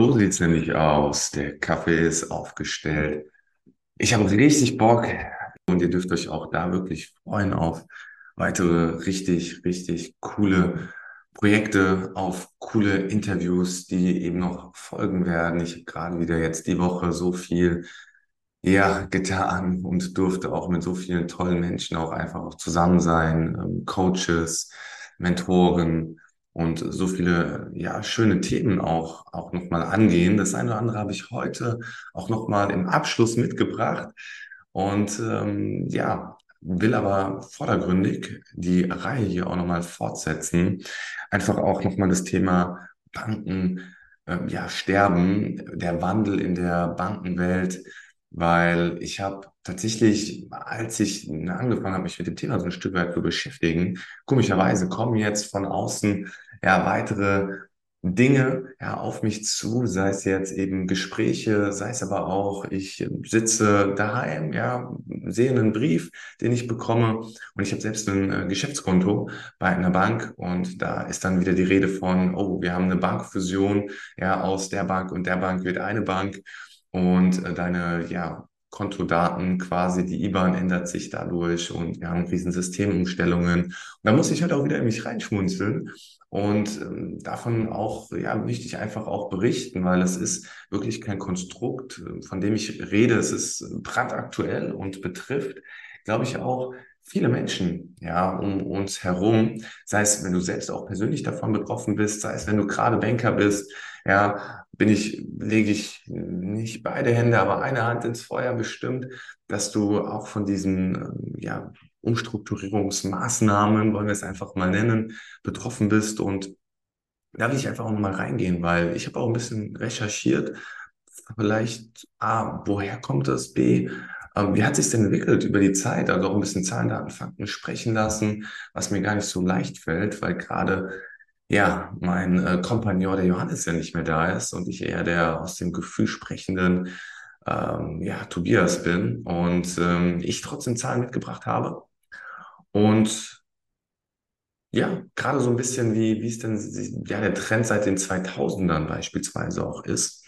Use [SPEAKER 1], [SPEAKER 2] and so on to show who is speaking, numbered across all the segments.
[SPEAKER 1] So sieht's nämlich aus. Der Kaffee ist aufgestellt. Ich habe richtig Bock und ihr dürft euch auch da wirklich freuen auf weitere richtig, richtig coole Projekte, auf coole Interviews, die eben noch folgen werden. Ich habe gerade wieder jetzt die Woche so viel ja, getan und durfte auch mit so vielen tollen Menschen auch einfach auch zusammen sein, ähm, Coaches, Mentoren und so viele ja schöne Themen auch auch noch mal angehen. Das eine oder andere habe ich heute auch noch mal im Abschluss mitgebracht. Und ähm, ja will aber vordergründig die Reihe hier auch noch mal fortsetzen, einfach auch noch mal das Thema Banken ähm, ja sterben, der Wandel in der Bankenwelt. Weil ich habe tatsächlich, als ich angefangen habe, mich mit dem Thema so ein Stück weit zu beschäftigen, komischerweise kommen jetzt von außen ja weitere Dinge ja auf mich zu, sei es jetzt eben Gespräche, sei es aber auch, ich sitze daheim, ja, sehe einen Brief, den ich bekomme und ich habe selbst ein äh, Geschäftskonto bei einer Bank und da ist dann wieder die Rede von, oh, wir haben eine Bankfusion, ja, aus der Bank und der Bank wird eine Bank und äh, deine ja, Kontodaten quasi, die IBAN ändert sich dadurch und wir haben riesen Systemumstellungen. Und da muss ich halt auch wieder in mich reinschmunzeln und ähm, davon auch, ja, möchte ich einfach auch berichten, weil es ist wirklich kein Konstrukt, von dem ich rede. Es ist brandaktuell und betrifft, glaube ich, auch viele Menschen, ja, um uns herum, sei es, wenn du selbst auch persönlich davon betroffen bist, sei es, wenn du gerade Banker bist, ja, bin ich, lege ich nicht beide Hände, aber eine Hand ins Feuer bestimmt, dass du auch von diesen, ähm, ja, Umstrukturierungsmaßnahmen, wollen wir es einfach mal nennen, betroffen bist und da will ich einfach auch nochmal reingehen, weil ich habe auch ein bisschen recherchiert, vielleicht A, woher kommt das, B, ähm, wie hat sich denn entwickelt über die Zeit? Also auch ein bisschen Zahlen, Daten, Fakten sprechen lassen, was mir gar nicht so leicht fällt, weil gerade ja, mein äh, Kompagnon, der Johannes, ja nicht mehr da ist und ich eher der aus dem Gefühl sprechenden ähm, ja, Tobias bin und ähm, ich trotzdem Zahlen mitgebracht habe. Und ja, gerade so ein bisschen wie, wie es denn ja, der Trend seit den 2000ern beispielsweise auch ist.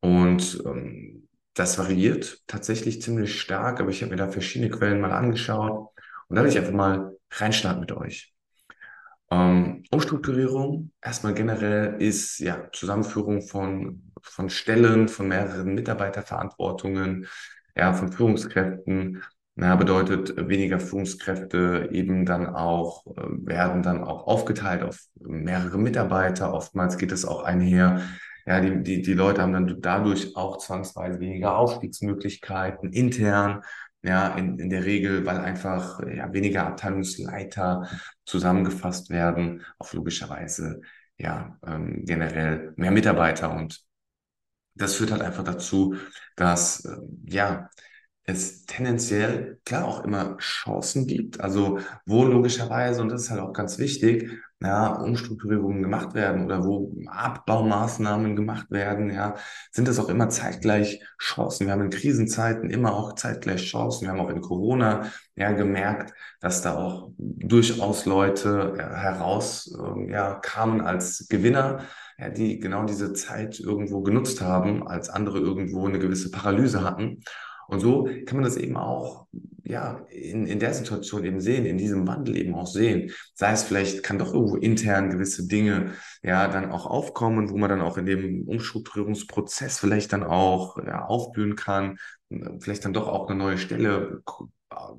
[SPEAKER 1] Und ähm, das variiert tatsächlich ziemlich stark, aber ich habe mir da verschiedene Quellen mal angeschaut und da will ich einfach mal reinstarten mit euch. Ähm, Umstrukturierung erstmal generell ist ja Zusammenführung von, von Stellen, von mehreren Mitarbeiterverantwortungen, ja, von Führungskräften. Na, bedeutet weniger Führungskräfte eben dann auch, äh, werden dann auch aufgeteilt auf mehrere Mitarbeiter. Oftmals geht es auch einher. Ja, die, die, die Leute haben dann dadurch auch zwangsweise weniger Aufstiegsmöglichkeiten intern. Ja, in, in der Regel, weil einfach ja, weniger Abteilungsleiter zusammengefasst werden, auf logischerweise ja ähm, generell mehr Mitarbeiter und das führt halt einfach dazu, dass äh, ja es tendenziell klar auch immer Chancen gibt, also wo logischerweise, und das ist halt auch ganz wichtig, ja, Umstrukturierungen gemacht werden oder wo Abbaumaßnahmen gemacht werden, ja, sind das auch immer zeitgleich Chancen. Wir haben in Krisenzeiten immer auch zeitgleich Chancen. Wir haben auch in Corona ja gemerkt, dass da auch durchaus Leute ja, heraus äh, ja, kamen als Gewinner, ja, die genau diese Zeit irgendwo genutzt haben, als andere irgendwo eine gewisse Paralyse hatten. Und so kann man das eben auch ja, in, in der Situation eben sehen, in diesem Wandel eben auch sehen. Sei es vielleicht, kann doch irgendwo intern gewisse Dinge ja dann auch aufkommen, wo man dann auch in dem Umstrukturierungsprozess vielleicht dann auch ja, aufblühen kann, vielleicht dann doch auch eine neue Stelle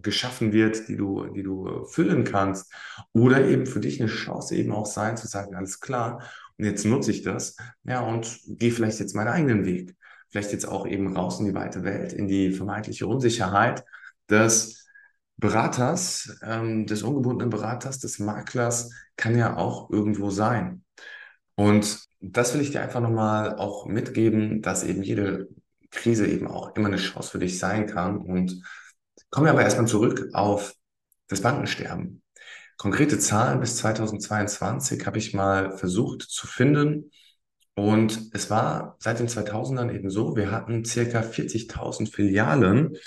[SPEAKER 1] geschaffen wird, die du, die du füllen kannst. Oder eben für dich eine Chance eben auch sein, zu sagen, alles klar, und jetzt nutze ich das, ja, und gehe vielleicht jetzt meinen eigenen Weg vielleicht jetzt auch eben raus in die weite Welt, in die vermeintliche Unsicherheit des Beraters, ähm, des ungebundenen Beraters, des Maklers, kann ja auch irgendwo sein. Und das will ich dir einfach nochmal auch mitgeben, dass eben jede Krise eben auch immer eine Chance für dich sein kann. Und kommen wir aber erstmal zurück auf das Bankensterben. Konkrete Zahlen bis 2022 habe ich mal versucht zu finden. Und es war seit den 2000ern eben so, wir hatten circa 40.000 Filialen.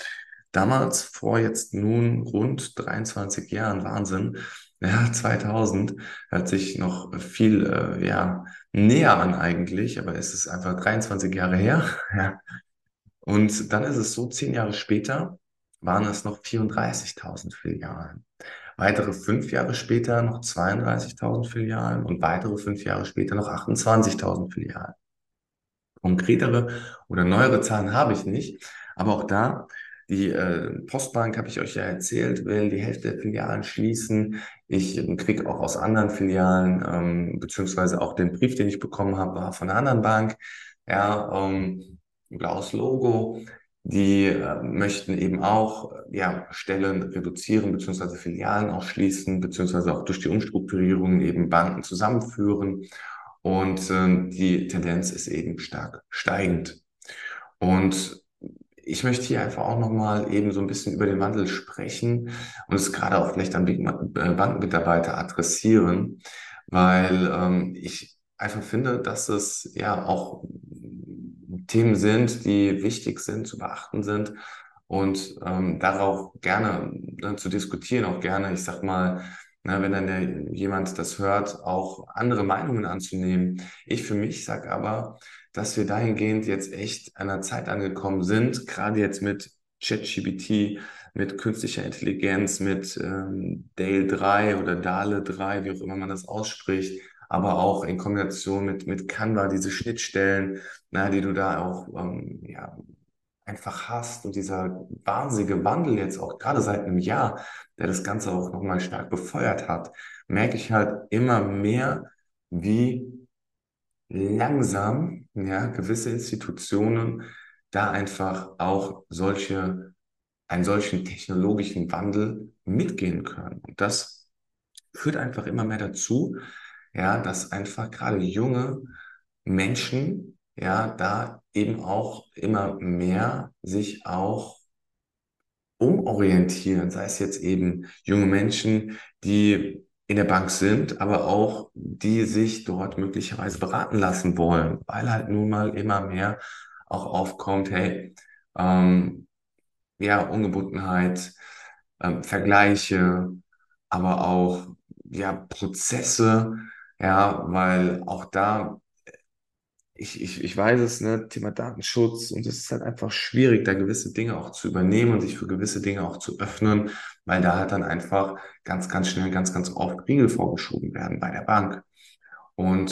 [SPEAKER 1] Damals, vor jetzt nun rund 23 Jahren, Wahnsinn. Ja, 2000 hat sich noch viel, äh, ja, näher an eigentlich, aber es ist einfach 23 Jahre her. Ja. Und dann ist es so, zehn Jahre später waren es noch 34.000 Filialen. Weitere fünf Jahre später noch 32.000 Filialen und weitere fünf Jahre später noch 28.000 Filialen. Konkretere oder neuere Zahlen habe ich nicht, aber auch da, die äh, Postbank, habe ich euch ja erzählt, will die Hälfte der Filialen schließen. Ich äh, kriege auch aus anderen Filialen, ähm, beziehungsweise auch den Brief, den ich bekommen habe, war von einer anderen Bank. Ja, ähm, blaues Logo. Die äh, möchten eben auch ja, Stellen reduzieren, beziehungsweise Filialen auch schließen, beziehungsweise auch durch die Umstrukturierungen eben Banken zusammenführen. Und äh, die Tendenz ist eben stark steigend. Und ich möchte hier einfach auch nochmal eben so ein bisschen über den Wandel sprechen und es gerade auch vielleicht an äh, Bankenmitarbeiter adressieren, weil ähm, ich einfach finde, dass es ja auch Themen sind, die wichtig sind, zu beachten sind und ähm, darauf gerne ne, zu diskutieren, auch gerne, ich sag mal, na, wenn dann der, jemand das hört, auch andere Meinungen anzunehmen. Ich für mich sage aber, dass wir dahingehend jetzt echt an einer Zeit angekommen sind, gerade jetzt mit ChatGPT, mit künstlicher Intelligenz, mit ähm, Dale 3 oder Dale 3, wie auch immer man das ausspricht, aber auch in Kombination mit, mit Canva, diese Schnittstellen, na, die du da auch ähm, ja, einfach hast und dieser wahnsinnige Wandel jetzt auch gerade seit einem Jahr, der das Ganze auch nochmal stark befeuert hat, merke ich halt immer mehr, wie langsam ja, gewisse Institutionen da einfach auch solche, einen solchen technologischen Wandel mitgehen können. Und das führt einfach immer mehr dazu, ja, dass einfach gerade junge Menschen ja da eben auch immer mehr sich auch umorientieren, sei es jetzt eben junge Menschen, die in der Bank sind, aber auch die sich dort möglicherweise beraten lassen wollen, weil halt nun mal immer mehr auch aufkommt, hey, ähm, ja, Ungebundenheit, ähm, Vergleiche, aber auch ja, Prozesse, ja, weil auch da ich, ich, ich weiß es, ne, Thema Datenschutz und es ist halt einfach schwierig, da gewisse Dinge auch zu übernehmen und sich für gewisse Dinge auch zu öffnen, weil da halt dann einfach ganz, ganz schnell, ganz, ganz oft Riegel vorgeschoben werden bei der Bank. Und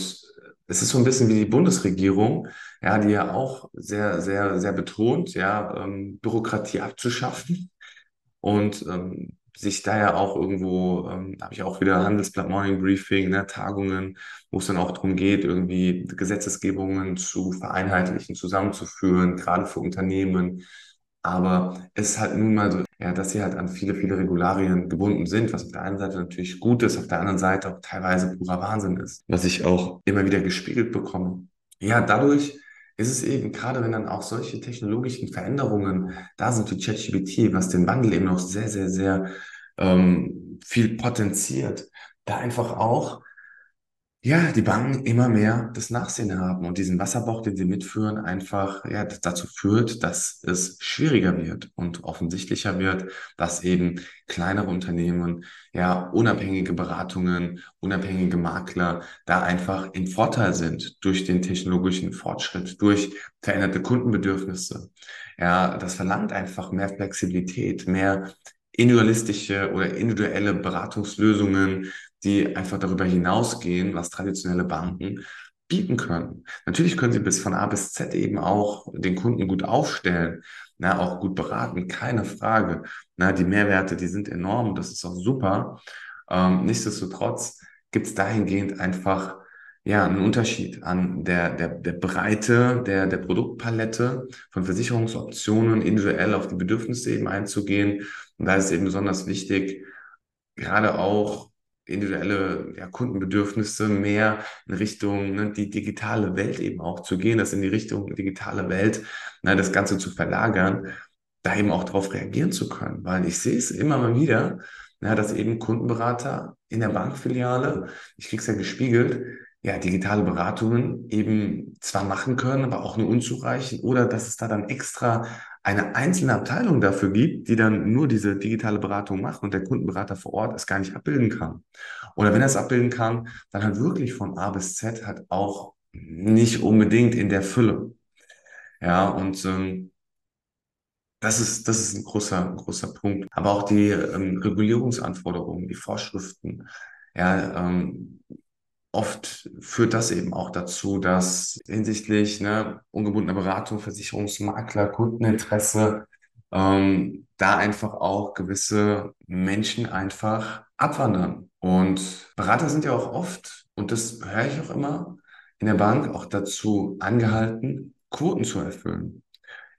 [SPEAKER 1] es ist so ein bisschen wie die Bundesregierung, ja, die ja auch sehr, sehr, sehr betont, ja, ähm, Bürokratie abzuschaffen. Und ähm, sich da ja auch irgendwo, ähm, habe ich auch wieder Handelsblatt Morning Briefing, ne, Tagungen, wo es dann auch darum geht, irgendwie Gesetzesgebungen zu vereinheitlichen, zusammenzuführen, gerade für Unternehmen. Aber es ist halt nun mal so, ja, dass sie halt an viele, viele Regularien gebunden sind, was auf der einen Seite natürlich gut ist, auf der anderen Seite auch teilweise purer Wahnsinn ist, was ich auch immer wieder gespiegelt bekomme. Ja, dadurch ist es eben, gerade wenn dann auch solche technologischen Veränderungen da sind wie ChatGPT, was den Wandel eben noch sehr, sehr, sehr ähm, viel potenziert, da einfach auch ja, die Banken immer mehr das Nachsehen haben und diesen Wasserbauch, den sie mitführen, einfach ja, dazu führt, dass es schwieriger wird und offensichtlicher wird, dass eben kleinere Unternehmen, ja, unabhängige Beratungen, unabhängige Makler da einfach im Vorteil sind durch den technologischen Fortschritt, durch veränderte Kundenbedürfnisse. Ja, das verlangt einfach mehr Flexibilität, mehr individualistische oder individuelle Beratungslösungen, die einfach darüber hinausgehen, was traditionelle Banken bieten können. Natürlich können sie bis von A bis Z eben auch den Kunden gut aufstellen, na, auch gut beraten, keine Frage. Na, die Mehrwerte, die sind enorm, das ist auch super. Ähm, nichtsdestotrotz gibt es dahingehend einfach ja, einen Unterschied an der, der, der Breite der, der Produktpalette von Versicherungsoptionen individuell auf die Bedürfnisse eben einzugehen. Und da ist eben besonders wichtig, gerade auch individuelle ja, Kundenbedürfnisse mehr in Richtung ne, die digitale Welt eben auch zu gehen, das in die Richtung digitale Welt, ne, das Ganze zu verlagern, da eben auch darauf reagieren zu können. Weil ich sehe es immer mal wieder, ja, dass eben Kundenberater in der Bankfiliale, ich kriege es ja gespiegelt, ja, digitale Beratungen eben zwar machen können, aber auch nur unzureichend oder dass es da dann extra eine einzelne Abteilung dafür gibt, die dann nur diese digitale Beratung macht und der Kundenberater vor Ort es gar nicht abbilden kann. Oder wenn er es abbilden kann, dann halt wirklich von A bis Z halt auch nicht unbedingt in der Fülle. Ja, und ähm, das ist, das ist ein großer, großer Punkt. Aber auch die ähm, Regulierungsanforderungen, die Vorschriften, ja, ähm, oft führt das eben auch dazu, dass hinsichtlich ne, ungebundener Beratung, Versicherungsmakler, Kundeninteresse, ähm, da einfach auch gewisse Menschen einfach abwandern. Und Berater sind ja auch oft, und das höre ich auch immer, in der Bank auch dazu angehalten, Quoten zu erfüllen,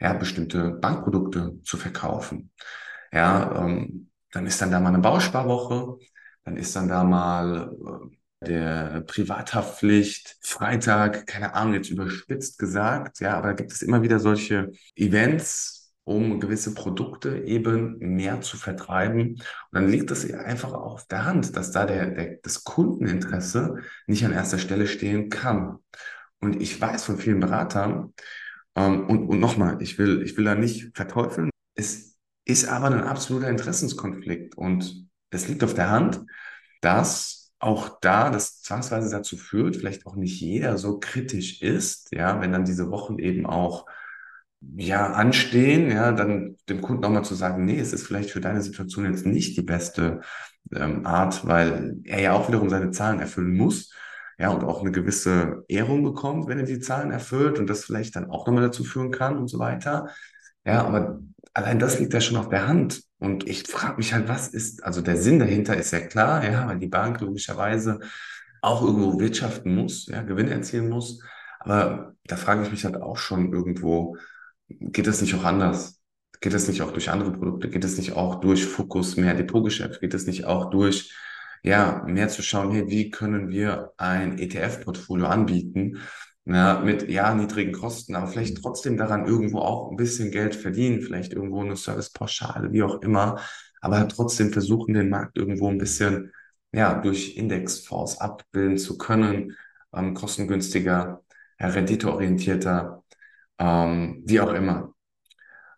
[SPEAKER 1] ja, bestimmte Bankprodukte zu verkaufen. Ja, ähm, dann ist dann da mal eine Bausparwoche, dann ist dann da mal äh, der Privathaftpflicht, Freitag, keine Ahnung, jetzt überspitzt gesagt, ja, aber da gibt es immer wieder solche Events, um gewisse Produkte eben mehr zu vertreiben. Und dann liegt es einfach auf der Hand, dass da der, der, das Kundeninteresse nicht an erster Stelle stehen kann. Und ich weiß von vielen Beratern, ähm, und, und nochmal, ich will, ich will da nicht verteufeln. Es ist aber ein absoluter Interessenskonflikt. Und es liegt auf der Hand, dass auch da das zwangsweise dazu führt, vielleicht auch nicht jeder so kritisch ist, ja, wenn dann diese Wochen eben auch ja, anstehen, ja, dann dem Kunden auch mal zu sagen, nee, es ist vielleicht für deine Situation jetzt nicht die beste ähm, Art, weil er ja auch wiederum seine Zahlen erfüllen muss ja, und auch eine gewisse Ehrung bekommt, wenn er die Zahlen erfüllt und das vielleicht dann auch nochmal dazu führen kann und so weiter. Ja, aber allein das liegt ja schon auf der Hand. Und ich frage mich halt, was ist, also der Sinn dahinter ist ja klar, ja, weil die Bank logischerweise auch irgendwo wirtschaften muss, ja, Gewinne erzielen muss. Aber da frage ich mich halt auch schon irgendwo, geht das nicht auch anders? Geht das nicht auch durch andere Produkte? Geht das nicht auch durch Fokus mehr Depotgeschäft? Geht das nicht auch durch ja, mehr zu schauen, hey, wie können wir ein ETF-Portfolio anbieten, ja, mit ja, niedrigen Kosten, aber vielleicht trotzdem daran irgendwo auch ein bisschen Geld verdienen, vielleicht irgendwo eine Servicepauschale, wie auch immer, aber halt trotzdem versuchen, den Markt irgendwo ein bisschen ja, durch Indexfonds abbilden zu können, ähm, kostengünstiger, ja, renditeorientierter, ähm, wie auch immer.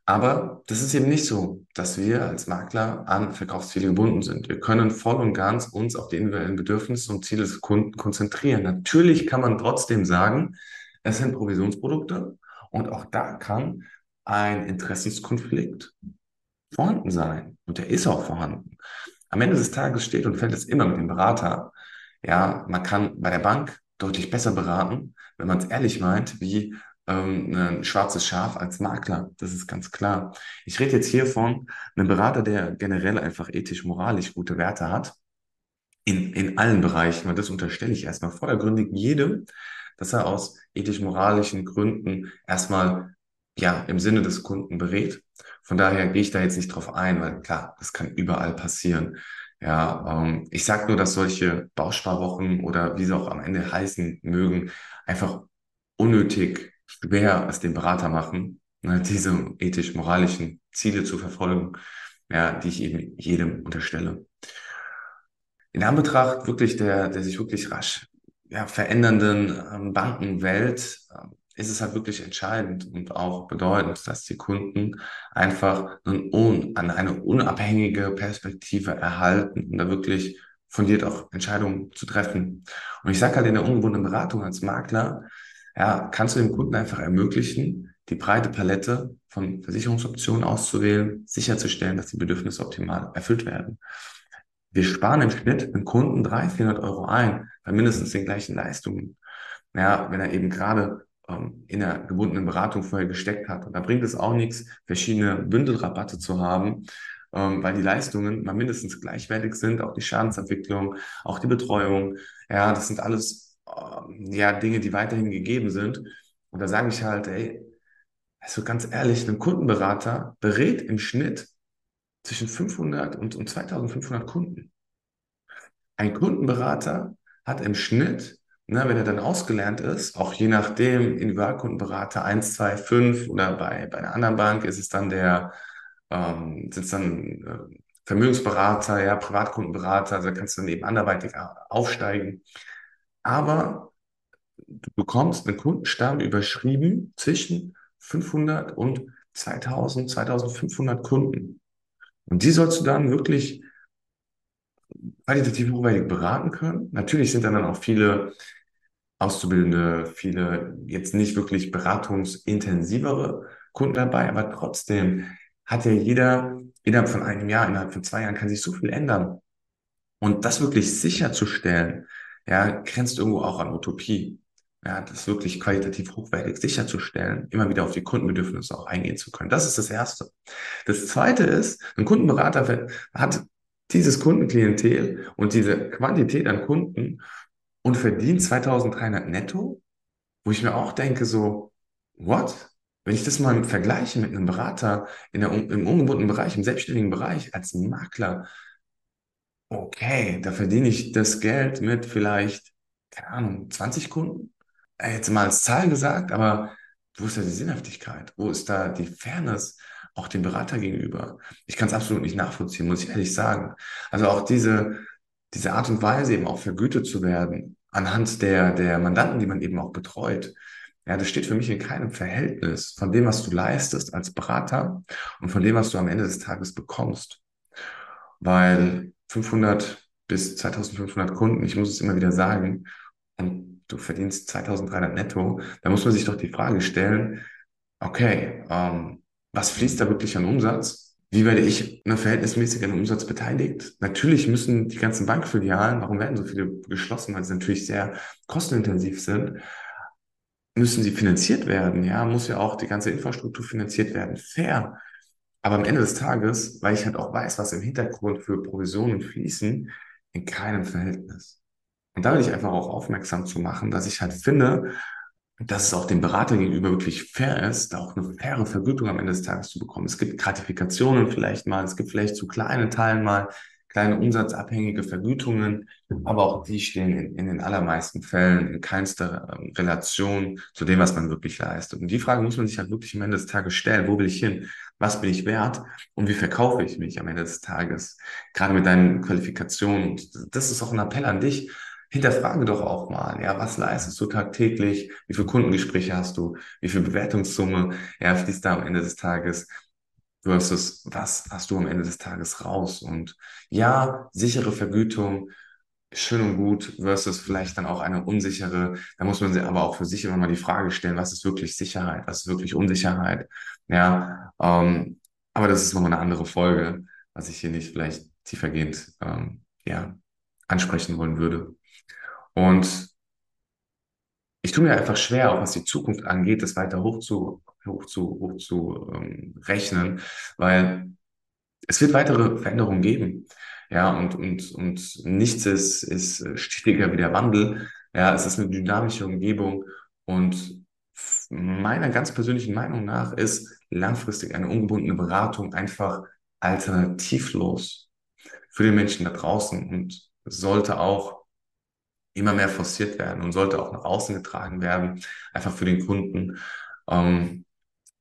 [SPEAKER 1] Aber das ist eben nicht so, dass wir als Makler an Verkaufsziele gebunden sind. Wir können voll und ganz uns auf die individuellen Bedürfnisse und Ziele des Kunden konzentrieren. Natürlich kann man trotzdem sagen, es sind Provisionsprodukte und auch da kann ein Interessenskonflikt vorhanden sein. Und der ist auch vorhanden. Am Ende des Tages steht und fällt es immer mit dem Berater. Ja, man kann bei der Bank deutlich besser beraten, wenn man es ehrlich meint, wie ähm, ein schwarzes Schaf als Makler. Das ist ganz klar. Ich rede jetzt hier von einem Berater, der generell einfach ethisch-moralisch gute Werte hat. In, in allen Bereichen, weil das unterstelle ich erstmal vordergründig jedem, dass er aus ethisch-moralischen Gründen erstmal ja im Sinne des Kunden berät. Von daher gehe ich da jetzt nicht drauf ein, weil klar, das kann überall passieren. Ja, ähm, ich sage nur, dass solche Bausparwochen oder wie sie auch am Ende heißen mögen, einfach unnötig schwer es dem Berater machen, ne, diese ethisch-moralischen Ziele zu verfolgen, ja, die ich eben jedem unterstelle. In Anbetracht wirklich der, der sich wirklich rasch ja, verändernden ähm, Bankenwelt äh, ist es halt wirklich entscheidend und auch bedeutend, dass die Kunden einfach einen, an eine unabhängige Perspektive erhalten und da wirklich fundiert auch Entscheidungen zu treffen. Und ich sage halt in der ungebundenen Beratung als Makler, ja, kannst du dem Kunden einfach ermöglichen, die breite Palette von Versicherungsoptionen auszuwählen, sicherzustellen, dass die Bedürfnisse optimal erfüllt werden. Wir sparen im Schnitt dem Kunden 300, 400 Euro ein bei mindestens den gleichen Leistungen. Ja, wenn er eben gerade ähm, in der gebundenen Beratung vorher gesteckt hat. Und da bringt es auch nichts, verschiedene Bündelrabatte zu haben, ähm, weil die Leistungen mal mindestens gleichwertig sind, auch die Schadensentwicklung, auch die Betreuung. Ja, das sind alles ja, Dinge, die weiterhin gegeben sind. Und da sage ich halt, ey, also ganz ehrlich, ein Kundenberater berät im Schnitt zwischen 500 und, und 2500 Kunden. Ein Kundenberater hat im Schnitt, ne, wenn er dann ausgelernt ist, auch je nachdem, Individualkundenberater 1, 2, 5 oder bei, bei einer anderen Bank ist es dann der, ähm, sind es dann äh, Vermögensberater, ja, Privatkundenberater, also da kannst du dann eben anderweitig aufsteigen aber du bekommst einen Kundenstamm überschrieben zwischen 500 und 2000, 2500 Kunden. Und die sollst du dann wirklich qualitativ hochwertig beraten können. Natürlich sind dann, auch viele Auszubildende, viele jetzt nicht wirklich beratungsintensivere Kunden dabei, aber trotzdem hat ja jeder innerhalb von einem Jahr, innerhalb von zwei Jahren kann sich so viel ändern. Und das wirklich sicherzustellen, ja, grenzt irgendwo auch an Utopie. Ja, das wirklich qualitativ hochwertig sicherzustellen, immer wieder auf die Kundenbedürfnisse auch eingehen zu können. Das ist das Erste. Das Zweite ist, ein Kundenberater hat dieses Kundenklientel und diese Quantität an Kunden und verdient 2300 netto, wo ich mir auch denke, so, what? Wenn ich das mal vergleiche mit einem Berater in der, im ungebundenen Bereich, im selbstständigen Bereich als Makler, okay, da verdiene ich das Geld mit vielleicht, keine Ahnung, 20 Kunden. Äh, jetzt mal als Zahl gesagt, aber wo ist da die Sinnhaftigkeit? Wo ist da die Fairness auch dem Berater gegenüber? Ich kann es absolut nicht nachvollziehen, muss ich ehrlich sagen. Also auch diese, diese Art und Weise eben auch vergütet zu werden anhand der, der Mandanten, die man eben auch betreut. Ja, das steht für mich in keinem Verhältnis von dem, was du leistest als Berater und von dem, was du am Ende des Tages bekommst. Weil 500 bis 2500 Kunden, ich muss es immer wieder sagen, und du verdienst 2300 netto, da muss man sich doch die Frage stellen, okay, ähm, was fließt da wirklich an Umsatz? Wie werde ich ne, verhältnismäßig an Umsatz beteiligt? Natürlich müssen die ganzen Bankfilialen, warum werden so viele geschlossen, weil sie natürlich sehr kostenintensiv sind, müssen sie finanziert werden. Ja, muss ja auch die ganze Infrastruktur finanziert werden. Fair. Aber am Ende des Tages, weil ich halt auch weiß, was im Hintergrund für Provisionen fließen, in keinem Verhältnis. Und da will ich einfach auch aufmerksam zu machen, dass ich halt finde, dass es auch dem Berater gegenüber wirklich fair ist, da auch eine faire Vergütung am Ende des Tages zu bekommen. Es gibt Gratifikationen vielleicht mal, es gibt vielleicht zu kleinen Teilen mal kleine umsatzabhängige Vergütungen, aber auch die stehen in, in den allermeisten Fällen in keinster ähm, Relation zu dem, was man wirklich leistet. Und die Frage muss man sich halt wirklich am Ende des Tages stellen. Wo will ich hin? Was bin ich wert? Und wie verkaufe ich mich am Ende des Tages? Gerade mit deinen Qualifikationen. Und das ist auch ein Appell an dich hinterfrage doch auch mal, ja, was leistest du tagtäglich? Wie viele Kundengespräche hast du? Wie viel Bewertungssumme, ja, fließt da am Ende des Tages? Versus, was hast du am Ende des Tages raus? Und ja, sichere Vergütung, schön und gut, versus vielleicht dann auch eine unsichere. Da muss man sich aber auch für sich immer mal die Frage stellen, was ist wirklich Sicherheit? Was ist wirklich Unsicherheit? Ja, ähm, aber das ist nochmal eine andere Folge, was ich hier nicht vielleicht tiefergehend, ähm, ja, ansprechen wollen würde. Und ich tue mir einfach schwer, auch was die Zukunft angeht, das weiter hoch zu, hoch zu, hoch zu ähm, rechnen, weil es wird weitere Veränderungen geben. Ja, und, und, und nichts ist, ist stetiger wie der Wandel. Ja, es ist eine dynamische Umgebung und meiner ganz persönlichen Meinung nach ist langfristig eine ungebundene Beratung einfach alternativlos für den Menschen da draußen und sollte auch immer mehr forciert werden und sollte auch nach außen getragen werden, einfach für den Kunden. Ähm,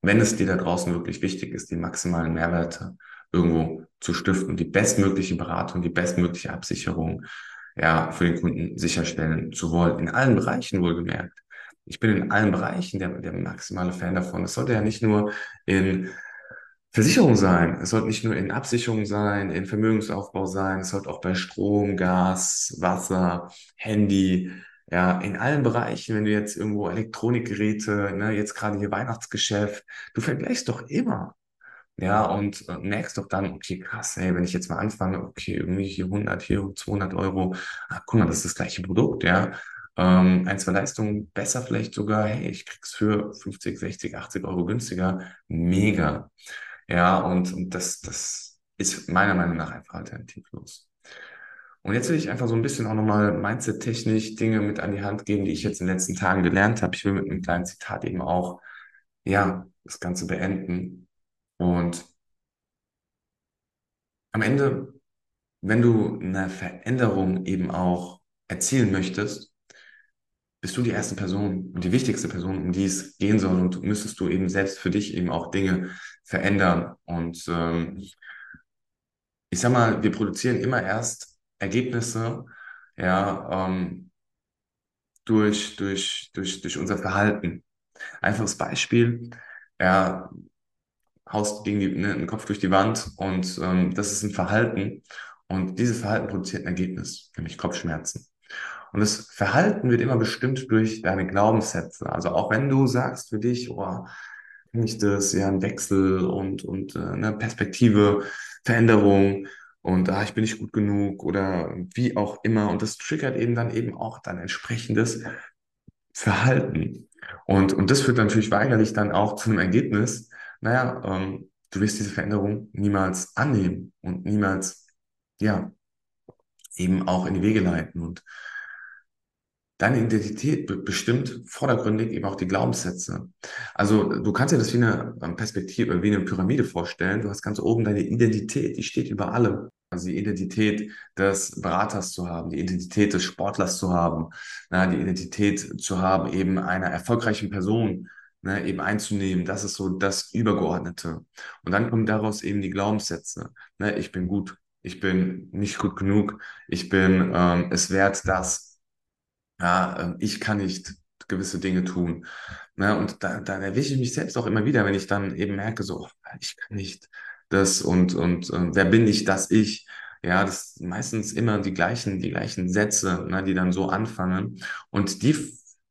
[SPEAKER 1] wenn es dir da draußen wirklich wichtig ist, die maximalen Mehrwerte irgendwo zu stiften, die bestmögliche Beratung, die bestmögliche Absicherung ja, für den Kunden sicherstellen zu wollen, in allen Bereichen wohlgemerkt. Ich bin in allen Bereichen der, der maximale Fan davon. Es sollte ja nicht nur in Versicherung sein. Es sollte nicht nur in Absicherung sein, in Vermögensaufbau sein. Es sollte auch bei Strom, Gas, Wasser, Handy, ja, in allen Bereichen, wenn du jetzt irgendwo Elektronikgeräte, ne, jetzt gerade hier Weihnachtsgeschäft, du vergleichst doch immer. Ja, und äh, merkst doch dann, okay, krass, hey, wenn ich jetzt mal anfange, okay, irgendwie hier 100, hier 200 Euro, ah, guck mal, das ist das gleiche Produkt, ja. Ähm, ein, zwei Leistungen besser vielleicht sogar, hey, ich krieg's für 50, 60, 80 Euro günstiger. Mega. Ja, und, und das, das ist meiner Meinung nach einfach alternativlos. Und jetzt will ich einfach so ein bisschen auch nochmal Mindset-technisch Dinge mit an die Hand geben, die ich jetzt in den letzten Tagen gelernt habe. Ich will mit einem kleinen Zitat eben auch, ja, das Ganze beenden. Und am Ende, wenn du eine Veränderung eben auch erzielen möchtest, bist du die erste Person und die wichtigste Person, um die es gehen soll. Und müsstest du eben selbst für dich eben auch Dinge verändern. Und ähm, ich sag mal, wir produzieren immer erst Ergebnisse, ja, ähm, durch, durch, durch, durch unser Verhalten. Einfaches Beispiel, ja, haust irgendwie ne, den Kopf durch die Wand und ähm, das ist ein Verhalten. Und dieses Verhalten produziert ein Ergebnis, nämlich Kopfschmerzen. Und das Verhalten wird immer bestimmt durch deine Glaubenssätze. Also auch wenn du sagst für dich, oh, ich das, ja, ein Wechsel und, und äh, eine Perspektive, Veränderung und ah, ich bin nicht gut genug oder wie auch immer. Und das triggert eben dann eben auch dann entsprechendes Verhalten. Und, und das führt natürlich weigerlich dann auch zu einem Ergebnis, naja, ähm, du wirst diese Veränderung niemals annehmen und niemals, ja, eben auch in die Wege leiten. Und deine Identität bestimmt vordergründig eben auch die Glaubenssätze. Also du kannst dir das wie eine ähm, Perspektive, wie eine Pyramide vorstellen. Du hast ganz oben deine Identität, die steht über allem. Also die Identität des Beraters zu haben, die Identität des Sportlers zu haben, na, die Identität zu haben, eben einer erfolgreichen Person ne, eben einzunehmen. Das ist so das Übergeordnete. Und dann kommen daraus eben die Glaubenssätze. Ne, ich bin gut, ich bin nicht gut genug, ich bin ähm, es wert, das. Ja, äh, ich kann nicht gewisse Dinge tun. Ne, und da, da erwische ich mich selbst auch immer wieder, wenn ich dann eben merke, so, oh, ich kann nicht das und, und äh, wer bin ich, dass ich. Ja, das sind meistens immer die gleichen, die gleichen Sätze, ne, die dann so anfangen. Und die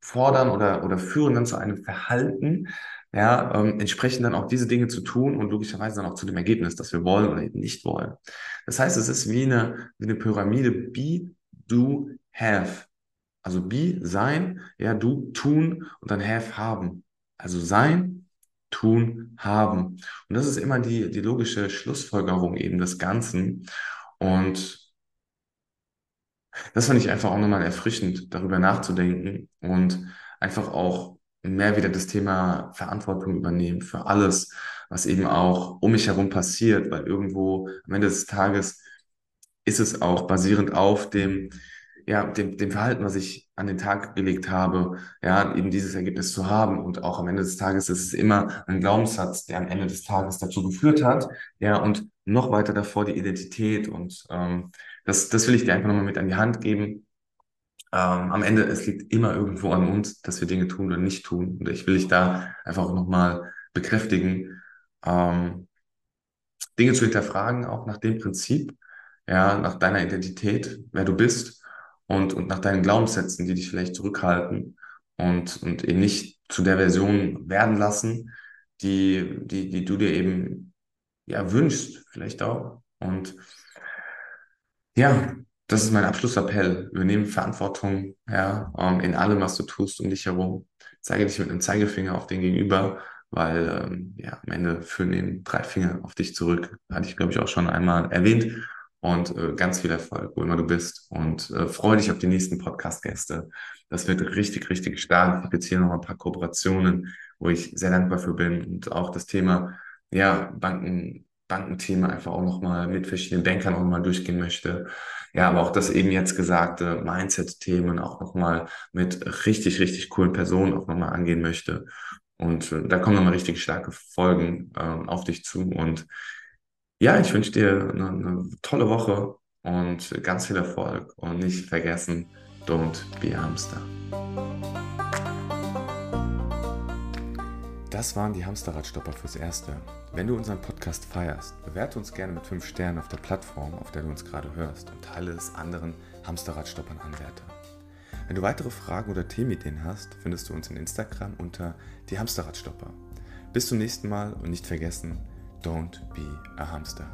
[SPEAKER 1] fordern oder, oder führen dann zu einem Verhalten, ja, ähm, entsprechend dann auch diese Dinge zu tun und logischerweise dann auch zu dem Ergebnis, das wir wollen oder eben nicht wollen. Das heißt, es ist wie eine, wie eine Pyramide, be, do, have. Also be, sein, ja, do, tun und dann have, haben. Also sein, tun, haben. Und das ist immer die, die logische Schlussfolgerung eben des Ganzen. Und das fand ich einfach auch nochmal erfrischend, darüber nachzudenken und einfach auch mehr wieder das Thema Verantwortung übernehmen für alles, was eben auch um mich herum passiert, weil irgendwo am Ende des Tages ist es auch basierend auf dem, ja, dem, dem Verhalten, was ich an den Tag gelegt habe, ja, eben dieses Ergebnis zu haben. Und auch am Ende des Tages ist es immer ein Glaubenssatz, der am Ende des Tages dazu geführt hat, ja, und noch weiter davor die Identität. Und ähm, das, das will ich dir einfach nochmal mit an die Hand geben. Ähm, am Ende, es liegt immer irgendwo an uns, dass wir Dinge tun oder nicht tun. Und ich will dich da einfach auch nochmal bekräftigen, ähm, Dinge zu hinterfragen, auch nach dem Prinzip, ja, nach deiner Identität, wer du bist und, und nach deinen Glaubenssätzen, die dich vielleicht zurückhalten und, und eben nicht zu der Version werden lassen, die, die, die du dir eben ja, wünschst, vielleicht auch. Und ja, das ist mein Abschlussappell. Übernehme Verantwortung, ja, ähm, in allem, was du tust um dich herum. Zeige dich mit einem Zeigefinger auf den Gegenüber, weil ähm, ja, am Ende führen eben drei Finger auf dich zurück. Hatte ich, glaube ich, auch schon einmal erwähnt. Und äh, ganz viel Erfolg, wo immer du bist. Und äh, freue dich auf die nächsten Podcast-Gäste. Das wird richtig, richtig stark. Ich habe jetzt hier noch ein paar Kooperationen, wo ich sehr dankbar für bin. Und auch das Thema, ja, Banken, Bankenthema einfach auch nochmal mit verschiedenen Bankern auch nochmal durchgehen möchte. Ja, aber auch das eben jetzt gesagte Mindset-Themen auch nochmal mit richtig, richtig coolen Personen auch nochmal angehen möchte. Und äh, da kommen nochmal richtig starke Folgen äh, auf dich zu. Und ja, ich wünsche dir eine, eine tolle Woche und ganz viel Erfolg. Und nicht vergessen, don't be a hamster. Das waren die Hamsterradstopper fürs Erste. Wenn du unseren Podcast feierst, bewerte uns gerne mit 5 Sternen auf der Plattform, auf der du uns gerade hörst und teile es anderen Hamsterradstoppern Anwärter. Wenn du weitere Fragen oder Themenideen hast, findest du uns in Instagram unter die Hamsterradstopper. Bis zum nächsten Mal und nicht vergessen, don't be a hamster.